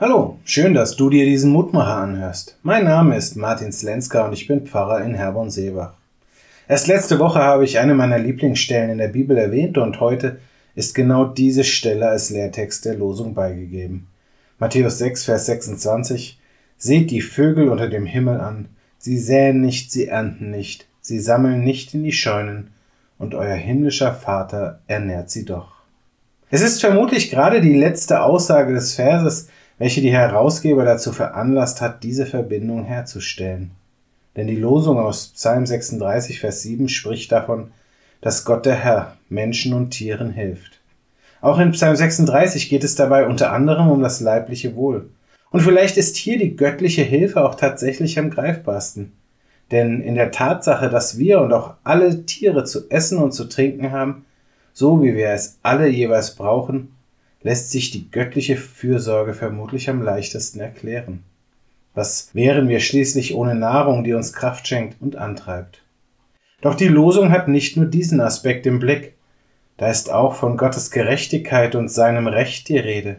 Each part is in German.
Hallo, schön, dass du dir diesen Mutmacher anhörst. Mein Name ist Martin Slenska und ich bin Pfarrer in Herborn-Seebach. Erst letzte Woche habe ich eine meiner Lieblingsstellen in der Bibel erwähnt und heute ist genau diese Stelle als Lehrtext der Losung beigegeben. Matthäus 6, Vers 26 Seht die Vögel unter dem Himmel an, sie säen nicht, sie ernten nicht, sie sammeln nicht in die Scheunen, und euer himmlischer Vater ernährt sie doch. Es ist vermutlich gerade die letzte Aussage des Verses, welche die Herausgeber dazu veranlasst hat, diese Verbindung herzustellen. Denn die Losung aus Psalm 36, Vers 7 spricht davon, dass Gott der Herr Menschen und Tieren hilft. Auch in Psalm 36 geht es dabei unter anderem um das leibliche Wohl. Und vielleicht ist hier die göttliche Hilfe auch tatsächlich am greifbarsten. Denn in der Tatsache, dass wir und auch alle Tiere zu essen und zu trinken haben, so wie wir es alle jeweils brauchen, lässt sich die göttliche Fürsorge vermutlich am leichtesten erklären. Was wären wir schließlich ohne Nahrung, die uns Kraft schenkt und antreibt? Doch die Losung hat nicht nur diesen Aspekt im Blick, da ist auch von Gottes Gerechtigkeit und seinem Recht die Rede.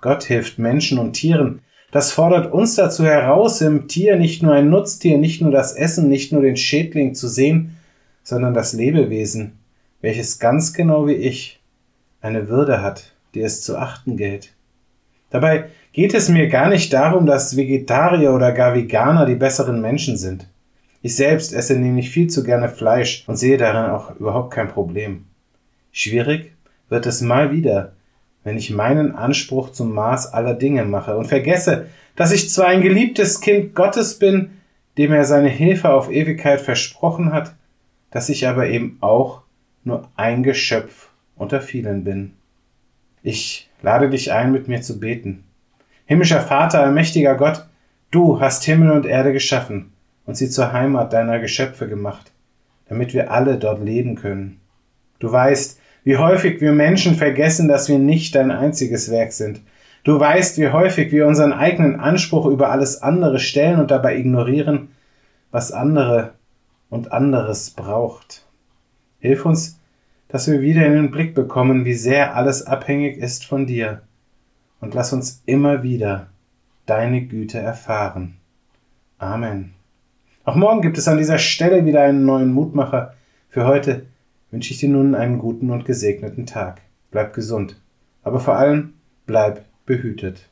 Gott hilft Menschen und Tieren, das fordert uns dazu heraus, im Tier nicht nur ein Nutztier, nicht nur das Essen, nicht nur den Schädling zu sehen, sondern das Lebewesen, welches ganz genau wie ich eine Würde hat, die es zu achten gilt. Dabei geht es mir gar nicht darum, dass Vegetarier oder gar Veganer die besseren Menschen sind. Ich selbst esse nämlich viel zu gerne Fleisch und sehe darin auch überhaupt kein Problem. Schwierig wird es mal wieder, wenn ich meinen Anspruch zum Maß aller Dinge mache und vergesse, dass ich zwar ein geliebtes Kind Gottes bin, dem er seine Hilfe auf Ewigkeit versprochen hat, dass ich aber eben auch nur ein Geschöpf unter vielen bin. Ich lade dich ein, mit mir zu beten. Himmlischer Vater, allmächtiger Gott, du hast Himmel und Erde geschaffen und sie zur Heimat deiner Geschöpfe gemacht, damit wir alle dort leben können. Du weißt, wie häufig wir Menschen vergessen, dass wir nicht dein einziges Werk sind. Du weißt, wie häufig wir unseren eigenen Anspruch über alles andere stellen und dabei ignorieren, was andere und anderes braucht. Hilf uns, dass wir wieder in den Blick bekommen, wie sehr alles abhängig ist von dir. Und lass uns immer wieder deine Güte erfahren. Amen. Auch morgen gibt es an dieser Stelle wieder einen neuen Mutmacher. Für heute wünsche ich dir nun einen guten und gesegneten Tag. Bleib gesund, aber vor allem bleib behütet.